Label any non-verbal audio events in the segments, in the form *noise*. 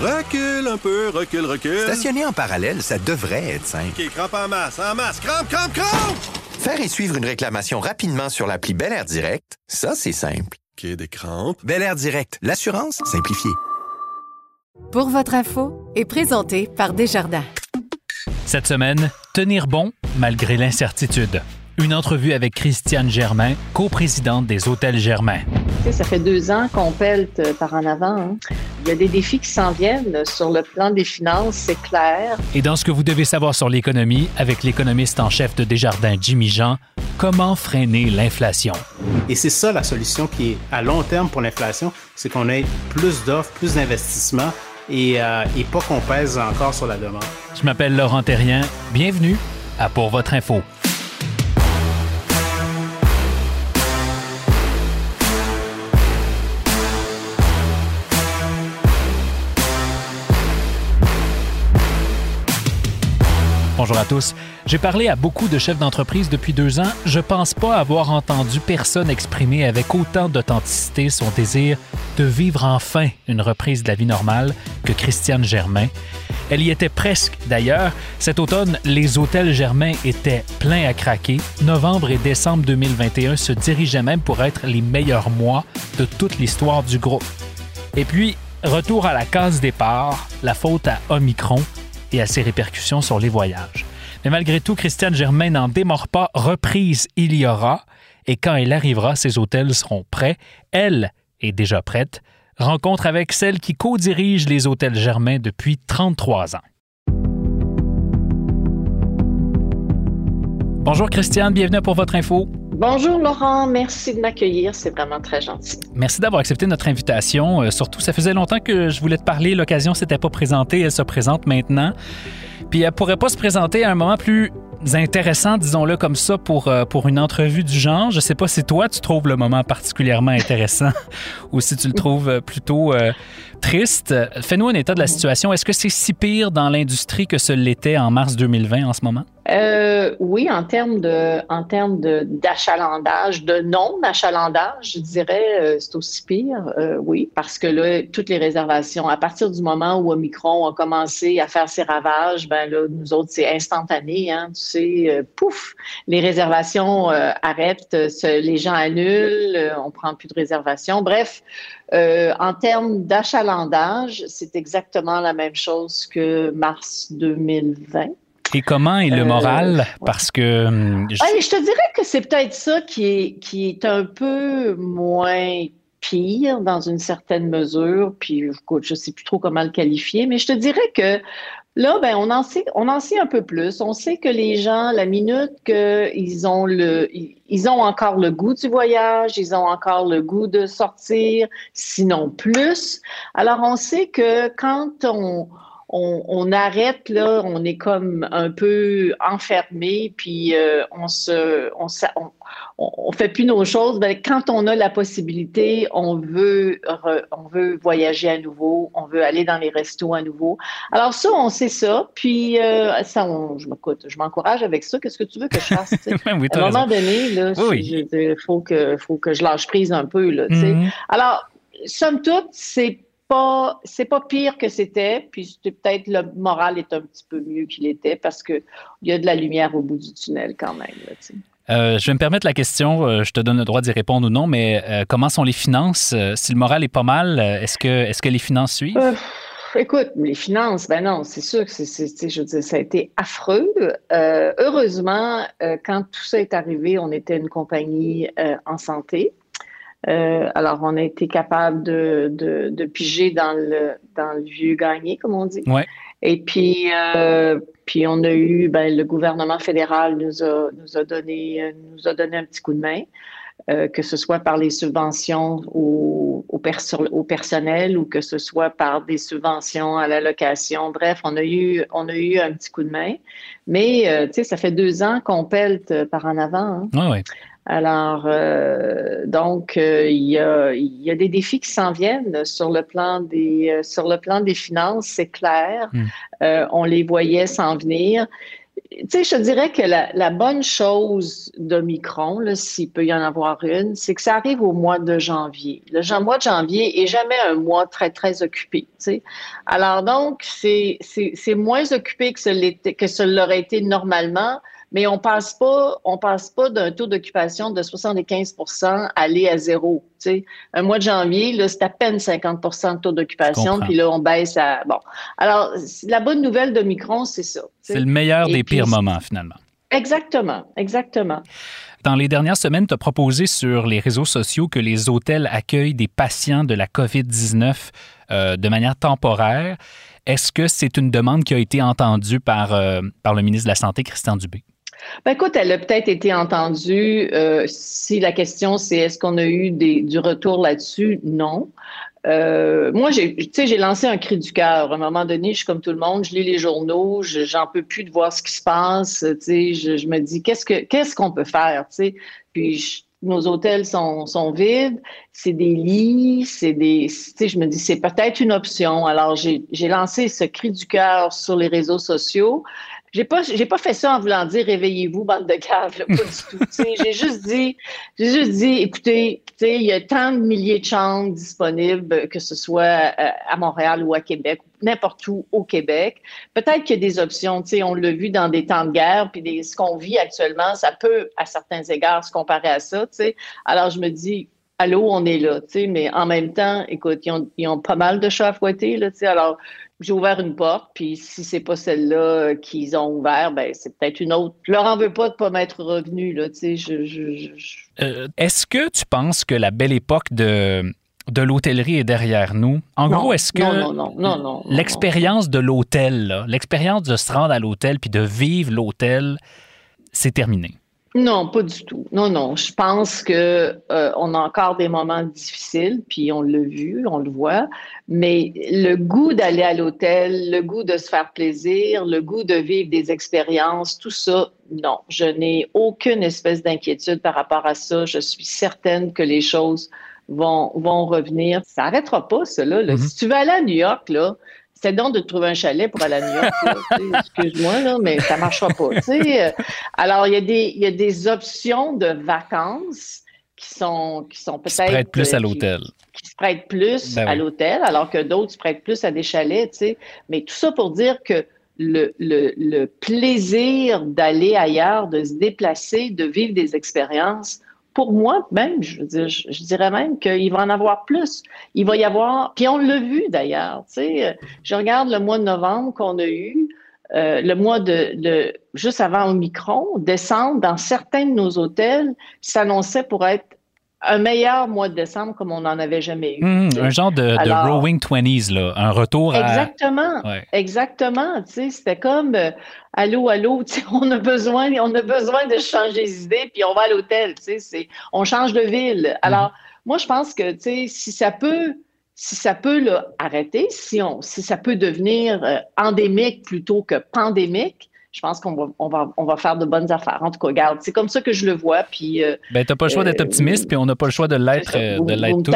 Recule un peu, recule, recule. Stationner en parallèle, ça devrait être simple. OK, crampe en masse, en masse, crampe, crampe, crampe! Faire et suivre une réclamation rapidement sur l'appli Bel Air Direct, ça, c'est simple. OK, des crampes. Bel Air Direct, l'assurance simplifiée. Pour votre info est présenté par Desjardins. Cette semaine, tenir bon malgré l'incertitude. Une entrevue avec Christiane Germain, coprésidente des Hôtels Germain. Ça fait deux ans qu'on pelte par en avant. hein. Il y a des défis qui s'en viennent sur le plan des finances, c'est clair. Et dans ce que vous devez savoir sur l'économie, avec l'économiste en chef de Desjardins, Jimmy Jean, comment freiner l'inflation? Et c'est ça la solution qui est à long terme pour l'inflation, c'est qu'on ait plus d'offres, plus d'investissements et, euh, et pas qu'on pèse encore sur la demande. Je m'appelle Laurent Terrien. Bienvenue à Pour votre info. Bonjour à tous. J'ai parlé à beaucoup de chefs d'entreprise depuis deux ans. Je pense pas avoir entendu personne exprimer avec autant d'authenticité son désir de vivre enfin une reprise de la vie normale que Christiane Germain. Elle y était presque d'ailleurs. Cet automne, les hôtels Germain étaient pleins à craquer. Novembre et décembre 2021 se dirigeaient même pour être les meilleurs mois de toute l'histoire du groupe. Et puis, retour à la case départ, la faute à Omicron et à ses répercussions sur les voyages. Mais malgré tout, Christiane Germain n'en démord pas. Reprise, il y aura. Et quand elle arrivera, ses hôtels seront prêts. Elle est déjà prête. Rencontre avec celle qui co-dirige les hôtels Germain depuis 33 ans. Bonjour Christiane, bienvenue pour votre info. Bonjour Laurent, merci de m'accueillir, c'est vraiment très gentil. Merci d'avoir accepté notre invitation. Euh, surtout, ça faisait longtemps que je voulais te parler. L'occasion s'était pas présentée, elle se présente maintenant. Puis elle pourrait pas se présenter à un moment plus intéressant, disons-le comme ça, pour, euh, pour une entrevue du genre. Je sais pas si toi, tu trouves le moment particulièrement intéressant *laughs* ou si tu le trouves euh, plutôt triste. Fais-nous un état de la situation. Est-ce que c'est si pire dans l'industrie que ce l'était en mars 2020 en ce moment? Euh, oui, en termes de, en termes d'achalandage, de non d'achalandage, je dirais, euh, c'est aussi pire. euh, oui, parce que là, toutes les réservations, à partir du moment où Omicron a commencé à faire ses ravages, ben là, nous autres, c'est instantané, hein, tu sais, euh, pouf, les réservations euh, arrêtent, euh, les gens annulent, on prend plus de réservations. Bref, en termes d'achalandage, c'est exactement la même chose que mars 2020. Et comment est le Euh, moral? Parce que hum, je- je te dirais que c'est peut-être ça qui est, qui est un peu moins pire dans une certaine mesure. Puis, écoute, je sais plus trop comment le qualifier, mais je te dirais que là, ben, on en sait, on en sait un peu plus. On sait que les gens, la minute qu'ils ont le, ils ont encore le goût du voyage, ils ont encore le goût de sortir, sinon plus. Alors, on sait que quand on, on, on arrête là, on est comme un peu enfermé, puis euh, on se, on, fait plus nos choses. Ben, quand on a la possibilité, on veut, re- on veut voyager à nouveau, on veut aller dans les restos à nouveau. Alors ça, on sait ça. Puis euh, ça, je m'écoute, je m'encourage avec ça. Qu'est-ce que tu veux que je fasse tu sais? *laughs* oui, À un moment raison. donné, là, Oui, je faut que, faut que je lâche prise un peu là. Mhm. Alors, somme toute, c'est pas, c'est pas pire que c'était, puis peut-être le moral est un petit peu mieux qu'il était parce que il y a de la lumière au bout du tunnel quand même. là. Euh, je vais me permettre la question, euh, je te donne le droit d'y répondre ou non, mais euh, comment sont les finances? Si le moral est pas mal, est-ce que, est-ce que les finances suivent? Écoute, les finances, ben non, c'est sûr que c'est, c'est- tu sais, je veux dire, ça a été affreux. Heureusement, quand tout ça est arrivé, on était une compagnie en santé. Euh, alors, on a été capable de, de, de piger dans le, dans le vieux gagné, comme on dit. Ouais. Et puis, euh, puis on a eu, ben, le gouvernement fédéral nous a, nous a donné, euh, nous a donné un petit coup de main, euh, que ce soit par les subventions au, au, perso- au personnel ou que ce soit par des subventions à la location. Bref, on a eu, on a eu un petit coup de main. Mais, euh, tu sais, ça fait deux ans qu'on pelte par en avant. hein. Oui, oui. Alors, euh, donc, euh, il y, a, il y a des défis qui s'en viennent sur le plan des, euh, sur le plan des finances, c'est clair. Mm. Euh, on les voyait s'en venir. Tu sais, je te dirais que la, bonne chose d'Omicron, s'il peut y en avoir une, c'est que ça arrive au mois de janvier. Le mois de janvier est jamais un mois très, très occupé. Tu sais. Alors donc, c'est moins occupé que ce l'aurait été normalement, mais on passe pas, on passe pas d'un taux d'occupation de 75 à aller à zéro. Tu sais. Un mois de janvier, là, c'est à peine 50 de taux d'occupation, puis là, on baisse à. Bon. Alors, la bonne nouvelle de Micron, c'est ça. C'est le meilleur des pires moments, finalement. Exactement, exactement. Dans les dernières semaines, tu as proposé sur les réseaux sociaux que les hôtels accueillent des patients de la COVID-19 euh, de manière temporaire. Est-ce que c'est une demande qui a été entendue par, euh, par le ministre de la Santé, Christian Dubé? Ben écoute, elle a peut-être été entendue. Euh, si la question c'est est-ce qu'on a eu du retour là-dessus, non. Euh, moi, j'ai, j'ai lancé un cri du cœur. À un moment donné, je suis comme tout le monde, je lis les journaux, j'en peux plus de voir ce qui se passe. Je, je me dis qu'est-ce que qu'est-ce qu'on peut faire, Puis nos hôtels sont, vides, c'est des lits, c'est des, je me dis c'est peut-être une option. Alors j'ai lancé ce cri du cœur sur les réseaux sociaux. J'ai pas, j'ai pas fait ça en voulant dire réveillez-vous, bande de caves, pas du tout. j'ai juste dit, j'ai juste dit, écoutez, il y a tant de milliers de chambres disponibles, que ce soit euh, à Montréal ou à Québec, n'importe où au Québec. Peut-être qu'il y a des options, tu on l'a vu dans des temps de guerre, puis ce qu'on vit actuellement, ça peut, à certains égards, se comparer à ça, tu. Alors je me dis, allô, on est là, tu mais en même temps, écoute, ils ont, ont pas mal de chats à fouetter, là, tu alors j'ai ouvert une porte, puis si c'est pas celle-là qu'ils ont ouvert, ben c'est peut-être une autre. Je leur en veux pas de pas m'être revenu, là, tu sais, je... je, euh, Est-ce que tu penses que la belle époque de de l'hôtellerie est derrière nous? En gros, est-ce que non, non, non, non, l'expérience de l'hôtel, l'expérience de se rendre à l'hôtel puis de vivre l'hôtel, c'est terminé? Non, pas du tout. Non, non. Je pense que euh, on a encore des moments difficiles, puis on l'a vu, on le voit. Mais le goût d'aller à l'hôtel, le goût de se faire plaisir, le goût de vivre des expériences, tout ça, non. Je n'ai aucune espèce d'inquiétude par rapport à ça. Je suis certaine que les choses vont, vont revenir. Ça n'arrêtera pas, cela. Là. Mm-hmm. Si tu veux aller à New York, là, c'est donc de trouver un chalet pour aller à New York. Excuse-moi, là, mais ça ne marchera pas. Alors, il y, a des, il y a des options de vacances qui sont, qui sont peut-être. Qui se prêtent plus à l'hôtel. Qui, se prêtent plus ben à l'hôtel, alors que d'autres se prêtent plus à des chalets. Mais tout ça pour dire que le, le, le plaisir d'aller ailleurs, de se déplacer, de vivre des expériences, pour moi, même, je, dirais même qu'il va en avoir plus. Il va y avoir, puis on l'a vu d'ailleurs, tu sais, je regarde le mois de novembre qu'on a eu, euh, le mois de, juste avant Omicron, décembre, dans certains de nos hôtels, s'annonçait pour être un meilleur mois de décembre comme on n'en avait jamais eu. Mmh, un genre de, Rowing Twenties, là, un retour à... Exactement, exactement. C'était comme, euh, allô, allô, on a besoin, on a besoin de changer les idées, puis on va à l'hôtel, on change de ville. Mmh. Alors, moi, je pense que, si ça peut, si ça peut là, arrêter, si, on, si ça peut devenir euh, endémique plutôt que pandémique, je pense qu'on va, on va, on va faire de bonnes affaires. En tout cas, regarde, c'est comme ça que je le vois. Puis, euh, ben, t'as pas le choix d'être euh, optimiste, puis on n'a pas le choix de l'être, euh, de l'être tous.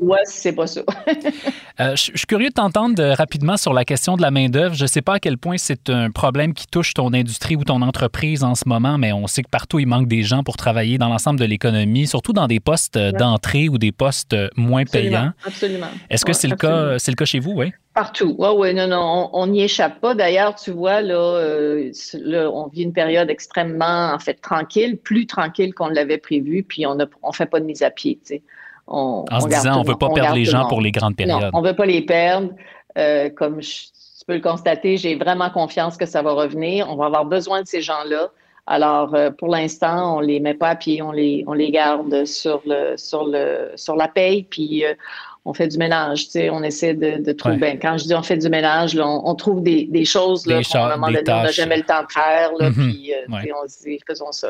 Ouais, c'est pas ça. *laughs* je suis curieux de t'entendre rapidement sur la question de la main-d'œuvre. Je ne sais pas à quel point c'est un problème qui touche ton industrie ou ton entreprise en ce moment, mais on sait que partout, il manque des gens pour travailler dans l'ensemble de l'économie, surtout dans des postes d'entrée ou des postes moins payants. Absolument. Est-ce que c'est le, cas, c'est le cas chez vous, oui? Partout. Oui, oui, non, non, on n'y échappe pas. D'ailleurs, tu vois, euh, là, on vit une période extrêmement, en fait, tranquille, plus tranquille qu'on l'avait prévu, puis on ne on fait pas de mise à pied, tu sais. On, en se disant, on ne veut pas perdre les gens pour les grandes périodes. Non, on ne veut pas les perdre. Euh, comme tu peux le constater, j'ai vraiment confiance que ça va revenir. On va avoir besoin de ces gens-là. Alors, euh, pour l'instant, on les met pas à pied, on les, on les garde sur le, sur le, sur la paye, puis on fait du ménage, tu sais, on essaie de, trouver. Ben, quand je dis on fait du ménage, on, trouve des, choses là, qu'on on n'a jamais le temps de faire, là, mhm. puis euh, on se dit faisons ça.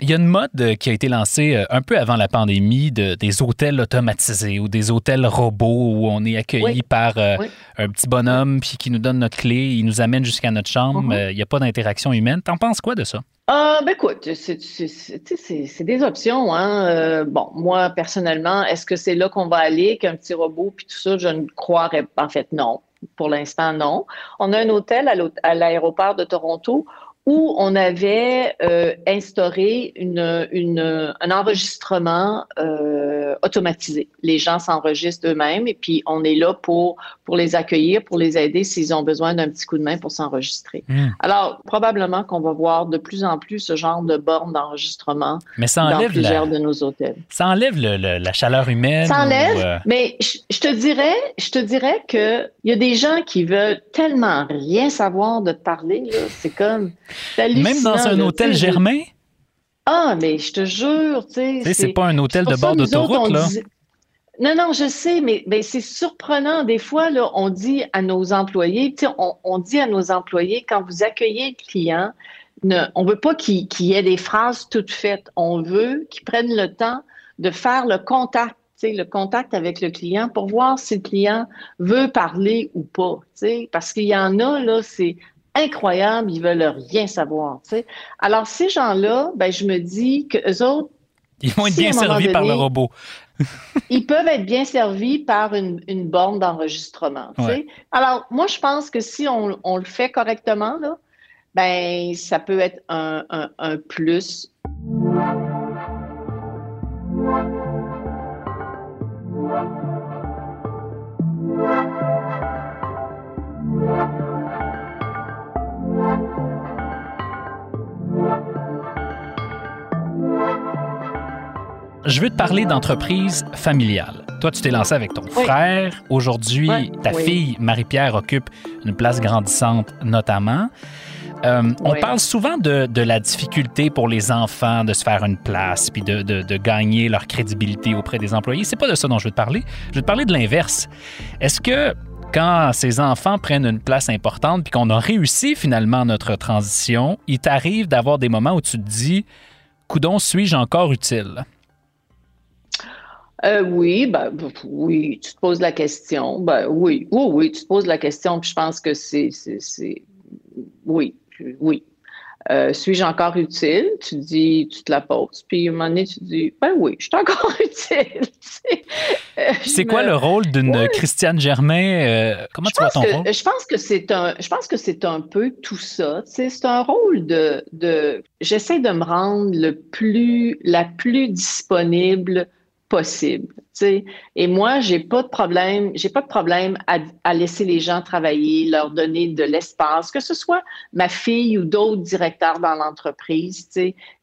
Il y a une mode euh, qui a été lancée euh, un peu avant la pandémie de, des hôtels automatisés ou des hôtels robots où on est accueilli par un petit bonhomme puis qui nous donne notre clé, il nous amène jusqu'à notre chambre, mhm. il n'y a pas d'interaction humaine. T'en penses quoi de ça? Ah, ben écoute, c'est des options. Hein? Euh, bon, moi, personnellement, est-ce que c'est là qu'on va aller, qu'un petit robot, puis tout ça, je ne croirais pas. En fait, non. Pour l'instant, non. On a un hôtel à l'aéroport de Toronto où on avait euh, instauré une, une, un enregistrement euh, automatisé. Les gens s'enregistrent eux-mêmes et puis on est là pour, pour les accueillir, pour les aider s'ils ont besoin d'un petit coup de main pour s'enregistrer. Hmm. Alors, probablement qu'on va voir de plus en plus ce genre de bornes d'enregistrement dans plusieurs la, de nos hôtels. ça enlève le- le- la chaleur humaine. Ça enlève, ou, euh, mais je, je te dirais, je te dirais que il y a des gens qui veulent tellement rien savoir de te parler c'est comme même dans un hôtel germain, Ah, mais je te jure, tu sais, c'est pas un hôtel de bord d'autoroute, là. dit- Non, non, je sais, mais, mais c'est surprenant. Des fois, là, on dit à nos employés, on, on dit à nos employés, quand vous accueillez le client, ne, on veut pas qu'il y ait des phrases toutes faites. On veut qu'ils prennent le temps de faire le contact, le contact avec le client pour voir si le client veut parler ou pas, parce qu'il y en a, là, c'est incroyable, ils veulent rien savoir. Alors, ces gens-là, ben, je me dis que eux autres, Ils vont être si, bien servis par le robot. *laughs* ils peuvent être bien servis par une, une borne d'enregistrement. Ouais. Alors, moi, je pense que si on, on le fait correctement, là, ben, ça peut être un, un- un plus. Je veux te parler d'entreprise familiale. Toi, tu t'es lancé avec ton Oui. frère. Aujourd'hui, ta oui. fille, Marie-Pierre, occupe une place grandissante notamment. Euh, On parle souvent de, de la difficulté pour les enfants de se faire une place puis de, de- de gagner leur crédibilité auprès des employés. C'est pas de ça dont je veux te parler. Je veux te parler de l'inverse. Est-ce que quand ces enfants prennent une place importante puis qu'on a réussi finalement notre transition, il t'arrive d'avoir des moments où tu te dis, coudon, suis-je encore utile? Euh, oui, ben, oui, tu te poses la question. Ben, oui, oui, oui, tu te poses la question, puis je pense que c'est, c'est, c'est- oui, oui. Euh, suis-je encore utile? Tu dis, tu te la poses, puis à un moment donné, tu dis, ben oui, je suis encore *laughs* utile. Euh, C'est quoi me- le rôle d'une. Christiane Germain? comment Je tu vois ton que, rôle? je pense que c'est un, je pense que c'est un peu tout ça. C'est un rôle de, de, j'essaie de me rendre le plus, la plus disponible possible. Tu sais. Et moi, j'ai pas de problème, j'ai pas de problème à, laisser les gens travailler, leur donner de l'espace, que ce soit ma fille ou d'autres directeurs dans l'entreprise.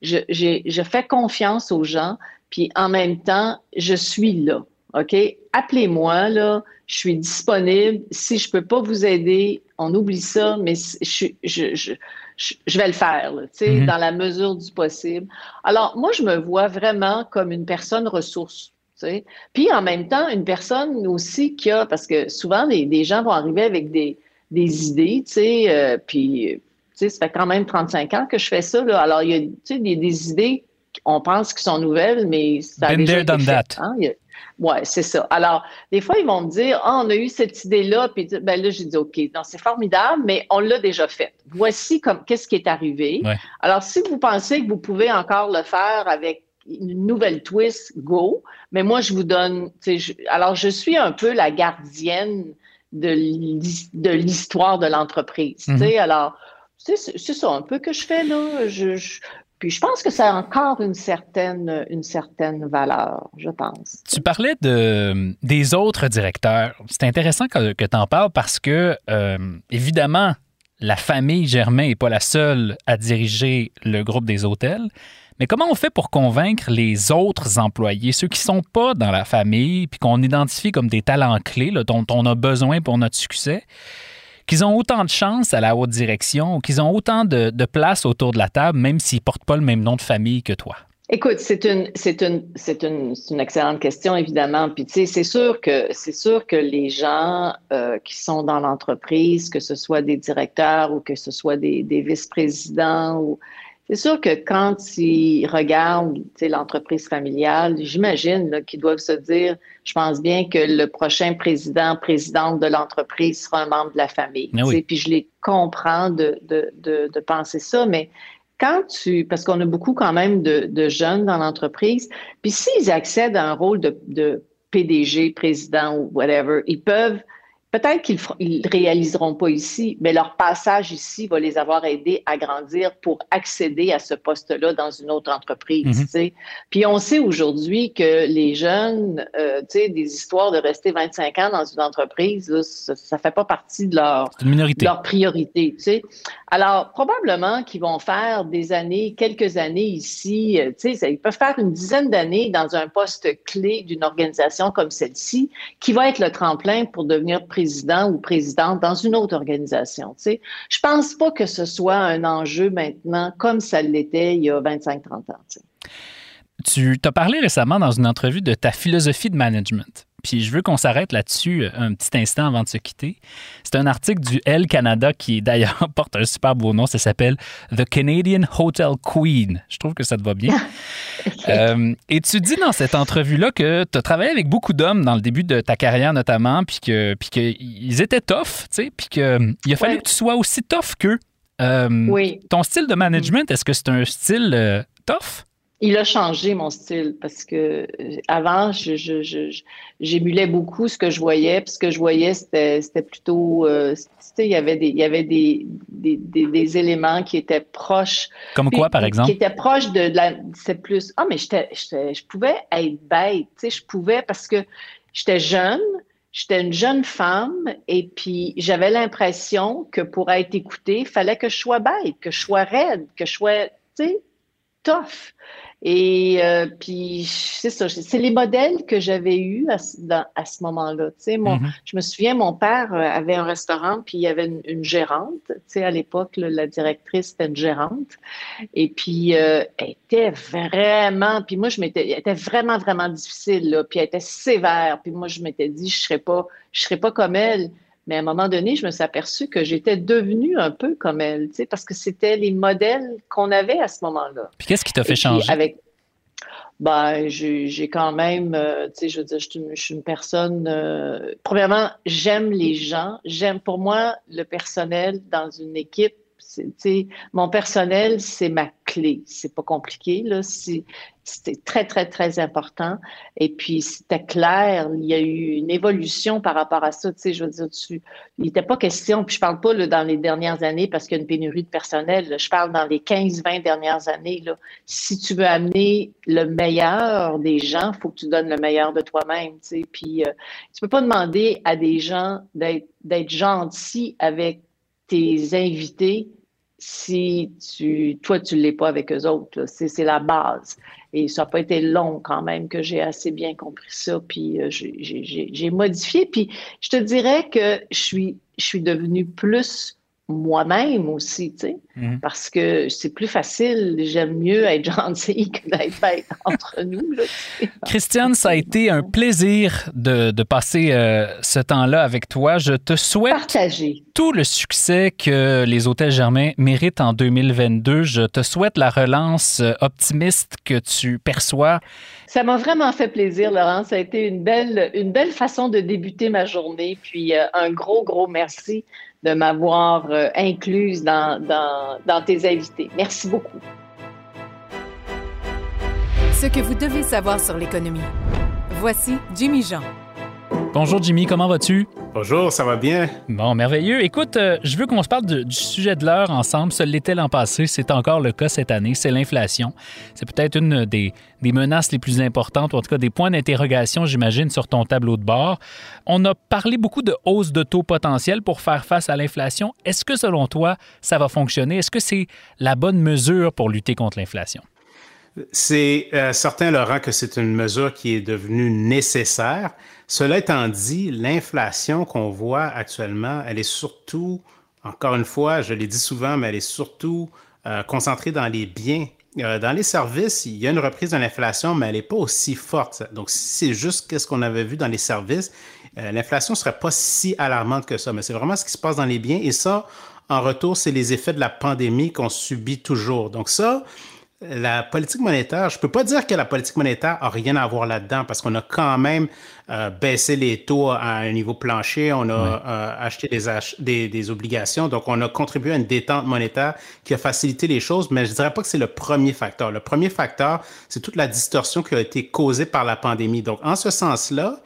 Je, je fais confiance aux gens, puis en même temps, je suis là. OK? Appelez-moi, là. Je suis disponible. Si je peux pas vous aider, on oublie ça, mais je, je, je, je, je vais le faire, là, Mhm. dans la mesure du possible. Alors, moi, je me vois vraiment comme une personne ressource. Puis en même temps, une personne aussi qui a, parce que souvent, des, des gens vont arriver avec des, des idées, tu sais, euh, puis, tu sais, ça fait quand même 35 ans que je fais ça, là. Alors, il y a, tu sais, des, des idées, on pense qu'ils sont nouvelles, mais ça a Been déjà été fait, that. hein. Il y a- Ouais, c'est ça. Alors, des fois, ils vont me dire, ah, on a eu cette idée-là, puis ben là, j'ai dit, OK, non, c'est formidable, mais on l'a déjà fait. Voici comme qu'est-ce qui est arrivé. Ouais. Alors, si vous pensez que vous pouvez encore le faire avec une nouvelle twist, go. Mais moi, je vous donne, je- alors je suis un peu la gardienne de l'his- de l'histoire de l'entreprise. tu sais. Alors, c'est c'est ça un peu que je fais là. Je, je- puis je pense que ça a encore une certaine, une certaine valeur, je pense. Tu parlais de, des autres directeurs. C'est intéressant que, tu en parles parce que, euh, évidemment, la famille Germain n'est pas la seule à diriger le groupe des hôtels. Mais comment on fait pour convaincre les autres employés, ceux qui ne sont pas dans la famille, puis qu'on identifie comme des talents clés dont on a besoin pour notre succès, qu'ils ont autant de chance à la haute direction, qu'ils ont autant de, de place autour de la table, même s'ils ne portent pas le même nom de famille que toi? Écoute, c'est une, c'est une, c'est une, une excellente question, évidemment. Puis, tu sais, c'est sûr que, c'est sûr que les gens euh, qui sont dans l'entreprise, que ce soit des directeurs ou que ce soit des, des vice-présidents, ou c'est sûr que quand ils regardent, l'entreprise familiale, j'imagine qu'ils doivent se dire, je pense bien que le prochain président, présidente de l'entreprise sera un membre de la famille. Ah oui. Puis je les comprends de, de, de, de penser ça, mais quand tu, parce qu'on a beaucoup quand même de, jeunes dans l'entreprise, puis s'ils accèdent à un rôle de, de PDG, président ou whatever, ils peuvent, Peut-être qu'ils ne réaliseront pas ici, mais leur passage ici va les avoir aidés à grandir pour accéder à ce poste-là dans une autre entreprise. Mhm. Puis on sait aujourd'hui que les jeunes, euh, des histoires de rester 25 ans dans une entreprise, ça ne fait pas partie de leur, leur priorité. Alors, probablement qu'ils vont faire des années, quelques années ici. Euh, ils peuvent faire une dizaine d'années dans un poste clé d'une organisation comme celle-ci, qui va être le tremplin pour devenir président président ou présidente dans une autre organisation. Sais. Je pense pas que ce soit un enjeu maintenant comme ça l'était il y a 25-30 ans. Tu t'as parlé récemment dans une entrevue de ta philosophie de management. Puis je veux qu'on s'arrête là-dessus euh, un petit instant avant de se quitter. C'est un article du L Canada qui *laughs* d'ailleurs porte un super beau nom. Ça s'appelle The Canadian Hotel Queen. Je trouve que ça te va bien. *laughs* Euh, et tu dis dans cette entrevue-là que tu as travaillé avec beaucoup d'hommes dans le début de ta carrière notamment, puis que puis qu'ils étaient tough, tu sais, puis qu'il a fallu que tu sois aussi tough qu'eux. Euh, oui. Ton style de management, est-ce que c'est un style tough? Il a changé mon style parce que euh, avant, j'émulais beaucoup ce que je voyais. Puis ce que je voyais, c'était plutôt, euh, il y avait des, il y avait des, des, éléments qui étaient proches. Comme quoi, par exemple? Qui étaient proches de, la, c'est plus, ah, mais j'étais, je pouvais être bête, tu sais, je pouvais parce que j'étais jeune, j'étais une jeune femme et puis j'avais l'impression que pour être écoutée, il fallait que je sois bête, que je sois raide, que je sois, tu sais, tough. Et euh, puis, c'est ça, c'est les modèles que j'avais eus à, à ce moment-là. Tu mon, mm-hmm. Je me souviens, mon père euh, avait un restaurant, puis il y avait une, gérante. Tu sais, à l'époque, la directrice, c'était une gérante. Et puis, euh, elle était vraiment, puis moi, je m'étais, elle était vraiment, vraiment difficile, là, puis elle était sévère. Puis moi, je m'étais dit, je ne serais, pas, je serais pas comme elle. Mais à un moment donné, je me suis aperçue que j'étais devenue un peu comme elle, tu sais, parce que c'était les modèles qu'on avait à ce moment-là. Puis qu'est-ce qui t'a fait changer? Avec, ben, j'ai quand même, euh, tu sais, je veux dire, je suis une, personne. Euh, premièrement, j'aime les gens. J'aime, pour moi, le personnel dans une équipe, mon personnel, c'est ma C'est pas compliqué. Là. C'était très, très, très important. Et puis, c'était clair. Il y a eu une évolution par rapport à ça. Tu sais, je veux dire, tu, il n'était pas question, puis je parle pas là, dans les dernières années parce qu'il y a une pénurie de personnel. je parle dans les 15-20 dernières années. Là. Si tu veux amener le meilleur des gens, il faut que tu donnes le meilleur de toi-même. Tu sais. Puis, euh, tu peux pas demander à des gens d'être gentils avec tes invités si tu, toi, tu ne l'es pas avec eux autres. C'est la base. Et ça n'a pas été long quand même que j'ai assez bien compris ça. Puis euh, j'ai modifié. Puis je te dirais que je suis, je suis devenue plus moi-même aussi, tu sais, mhm. parce que c'est plus facile, j'aime mieux être gentil que d'être bête *laughs* entre nous. Là, Christiane, ça a été un plaisir de, de passer euh, ce temps-là avec toi. Je te souhaite Partager. tout le succès que les Hôtels Germain méritent en 2022. Je te souhaite la relance euh, optimiste que tu perçois. Ça m'a vraiment fait plaisir, Laurent. Ça a été une belle, une belle façon de débuter ma journée. Puis euh, un gros, gros merci de m'avoir euh, incluse dans, dans tes invités. Merci beaucoup. Ce que vous devez savoir sur l'économie. Voici Jimmy Jean. Bonjour Jimmy, comment vas-tu? Bonjour, ça va bien? Bon, merveilleux. Écoute, euh, je veux qu'on se parle du sujet de l'heure ensemble. Ce l'était l'an passé, c'est encore le cas cette année, c'est l'inflation. C'est peut-être une des, des, menaces les plus importantes, ou en tout cas des points d'interrogation, j'imagine, sur ton tableau de bord. On a parlé beaucoup de hausse de taux potentiels pour faire face à l'inflation. Est-ce que selon toi, ça va fonctionner? Est-ce que c'est la bonne mesure pour lutter contre l'inflation? C'est euh, certain, Laurent, que c'est une mesure qui est devenue nécessaire. Cela étant dit, l'inflation qu'on voit actuellement, elle est surtout, encore une fois, je l'ai dit souvent, mais elle est surtout euh, concentrée dans les biens. Euh, dans les services, il y a une reprise de l'inflation, mais elle n'est pas aussi forte. Donc, si c'est juste ce qu'on avait vu dans les services, euh, l'inflation ne serait pas si alarmante que ça. Mais c'est vraiment ce qui se passe dans les biens. Et ça, en retour, c'est les effets de la pandémie qu'on subit toujours. Donc ça, la politique monétaire, je ne peux pas dire que la politique monétaire a rien à voir là-dedans parce qu'on a quand même euh, baissé les taux à un niveau plancher, on a euh, acheté des, des, obligations, donc on a contribué à une détente monétaire qui a facilité les choses, mais je ne dirais pas que c'est le premier facteur. Le premier facteur, c'est toute la distorsion qui a été causée par la pandémie. Donc, en ce sens-là,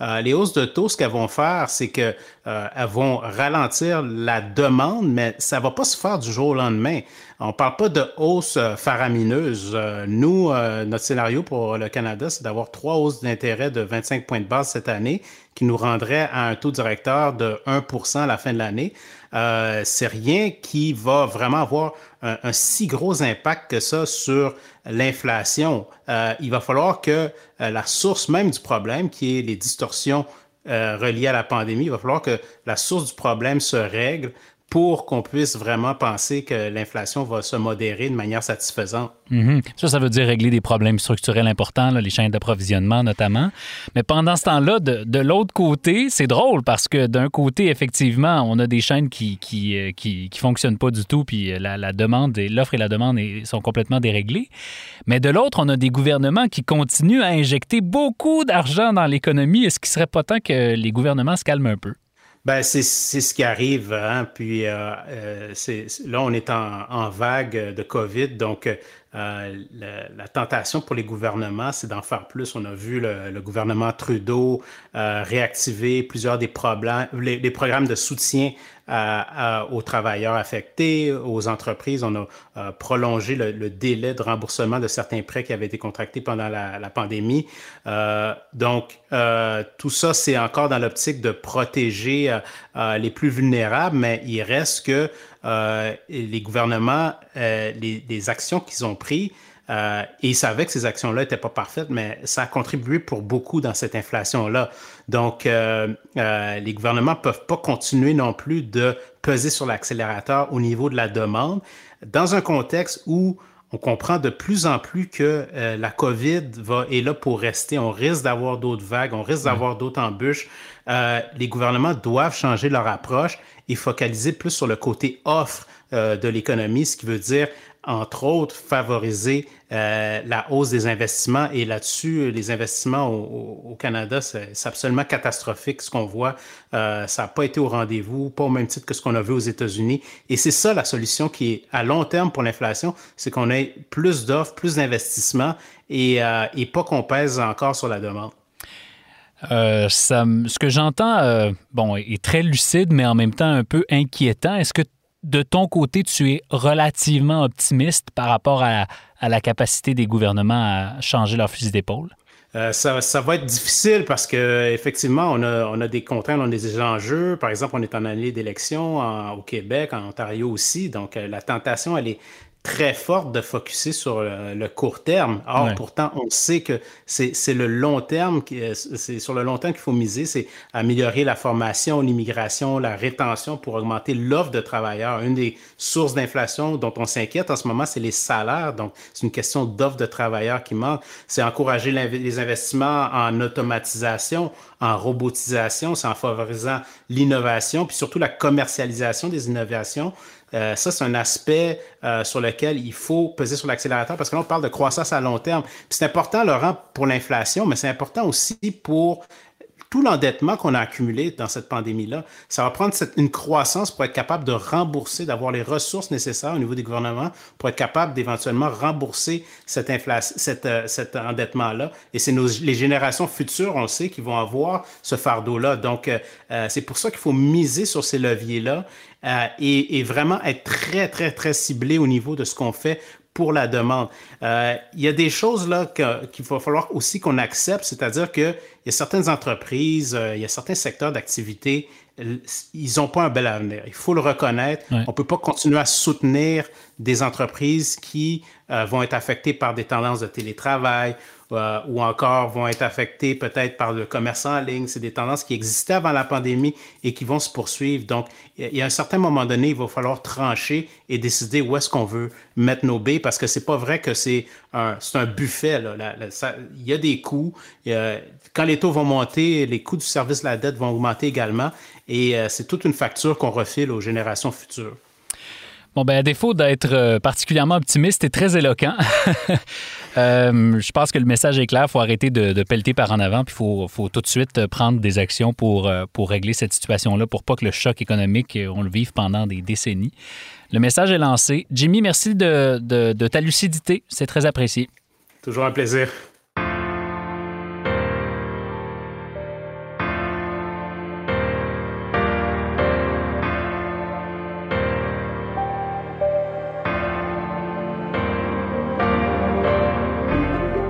Euh, les hausses de taux, ce qu'elles vont faire, c'est qu'elles euh, vont ralentir la demande, mais ça ne va pas se faire du jour au lendemain. On ne parle pas de hausse euh, faramineuse. nous, notre scénario pour le Canada, c'est d'avoir trois hausses d'intérêt de 25 points de base cette année qui nous rendrait à un taux directeur de 1% à la fin de l'année. Euh, c'est rien qui va vraiment avoir un, si gros impact que ça sur l'inflation. Euh, il va falloir que euh, la source même du problème, qui est les distorsions reliées à la pandémie, il va falloir que la source du problème se règle pour qu'on puisse vraiment penser que l'inflation va se modérer de manière satisfaisante. Mhm. Ça, ça veut dire régler des problèmes structurels importants, les chaînes d'approvisionnement notamment. Mais pendant ce temps-là, de, l'autre côté, c'est drôle parce que d'un côté, effectivement, on a des chaînes qui qui, euh, qui, fonctionnent pas du tout, puis la, la demande, l'offre et la demande sont complètement déréglées. Mais de l'autre, on a des gouvernements qui continuent à injecter beaucoup d'argent dans l'économie. Est-ce qu'il serait pas temps que les gouvernements se calment un peu? Ben, c'est ce qui arrive. Hein? Puis euh, euh là, on est en, en, vague de COVID, donc euh, la, tentation pour les gouvernements, c'est d'en faire plus. On a vu le, gouvernement Trudeau euh, réactiver plusieurs des programmes de soutien aux travailleurs affectés, aux entreprises. On a euh, prolongé le, délai de remboursement de certains prêts qui avaient été contractés pendant la, pandémie. donc, tout ça, c'est encore dans l'optique de protéger les plus vulnérables, mais il reste que euh, les gouvernements, euh, les, actions qu'ils ont prises, euh, et ils savaient que ces actions-là n'étaient pas parfaites, mais ça a contribué pour beaucoup dans cette inflation-là. Donc, les gouvernements ne peuvent pas continuer non plus de peser sur l'accélérateur au niveau de la demande dans un contexte où on comprend de plus en plus que la COVID va, est là pour rester. On risque d'avoir d'autres vagues, on risque d'avoir d'autres embûches. les gouvernements doivent changer leur approche et focaliser plus sur le côté offre euh, de l'économie, ce qui veut dire, entre autres, favoriser euh, la hausse des investissements. Et là-dessus, les investissements au, Canada, c'est absolument catastrophique ce qu'on voit. Euh, ça n'a pas été au rendez-vous, pas au même titre que ce qu'on a vu aux États-Unis. Et c'est ça la solution qui est à long terme pour l'inflation, c'est qu'on ait plus d'offres, plus d'investissements et, et pas qu'on pèse encore sur la demande. Euh, ce que j'entends, euh, bon, est très lucide, mais en même temps un peu inquiétant. Est-ce que de ton côté, tu es relativement optimiste par rapport à, la capacité des gouvernements à changer leur fusil d'épaule? Euh, ça, va être difficile parce que effectivement, on a, on a des contraintes, on a des enjeux. Par exemple, on est en année d'élection au Québec, en Ontario aussi. Donc, la tentation, elle est, très forte de focuser sur le, court terme. Or, pourtant, on sait que c'est le long terme, c'est sur le long terme qu'il faut miser, c'est améliorer la formation, l'immigration, la rétention pour augmenter l'offre de travailleurs. Une des sources d'inflation dont on s'inquiète en ce moment, c'est les salaires. Donc, c'est une question d'offre de travailleurs qui manque. C'est encourager les investissements en automatisation, en robotisation, c'est en favorisant l'innovation, puis surtout la commercialisation des innovations. Euh, ça, c'est un aspect euh, sur lequel il faut peser sur l'accélérateur parce que là, on parle de croissance à long terme. c'est important, Laurent, pour l'inflation, mais c'est important aussi pour tout l'endettement qu'on a accumulé dans cette pandémie-là, ça va prendre une croissance pour être capable de rembourser, d'avoir les ressources nécessaires au niveau des gouvernements pour être capable d'éventuellement rembourser euh, cet endettement-là. Et c'est les générations futures, on le sait, qui vont avoir ce fardeau-là. Donc, euh, euh, c'est pour ça qu'il faut miser sur ces leviers-là et, vraiment être très, très, très ciblé au niveau de ce qu'on fait pour la demande. Euh, il y a des choses là qu'il va falloir aussi qu'on accepte, c'est-à-dire qu'il y a certaines entreprises, euh, il y a certains secteurs d'activité, ils n'ont pas un bel avenir. Il faut le reconnaître. On ne peut pas continuer à soutenir des entreprises qui euh, vont être affectées par des tendances de télétravail euh, ou encore vont être affectés peut-être par le commerce en ligne. C'est des tendances qui existaient avant la pandémie et qui vont se poursuivre. Donc, il y a un certain moment donné, il va falloir trancher et décider où est-ce qu'on veut mettre nos baies parce que c'est pas vrai que c'est un, un buffet. Là. il y a des coûts. quand les taux vont monter, les coûts du service de la dette vont augmenter également et euh, c'est toute une facture qu'on refile aux générations futures. Bon, ben, à défaut d'être euh, particulièrement optimiste et très éloquent, *laughs* euh, je pense que le message est clair. Il faut arrêter de, pelleter par en avant, puis il faut, faut, tout de suite prendre des actions pour, euh, pour régler cette situation-là, pour pas que le choc économique, on le vive pendant des décennies. Le message est lancé. Jimmy, merci de, de ta lucidité. C'est très apprécié. Toujours un plaisir.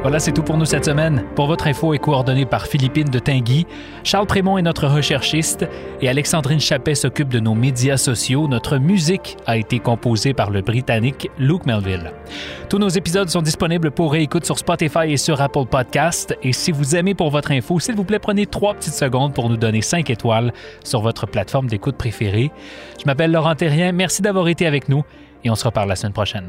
Voilà, c'est tout pour nous cette semaine. Pour votre info est coordonnée par Philippine de Tinguy. Charles Prémont est notre recherchiste et Alexandrine Chappet s'occupe de nos médias sociaux. Notre musique a été composée par le Britannique Luke Melville. Tous nos épisodes sont disponibles pour réécoute sur Spotify et sur Apple Podcast. Et si vous aimez pour votre info, s'il vous plaît, prenez trois petites secondes pour nous donner cinq étoiles sur votre plateforme d'écoute préférée. Je m'appelle Laurent Terrien. Merci d'avoir été avec nous et on se reparle la semaine prochaine.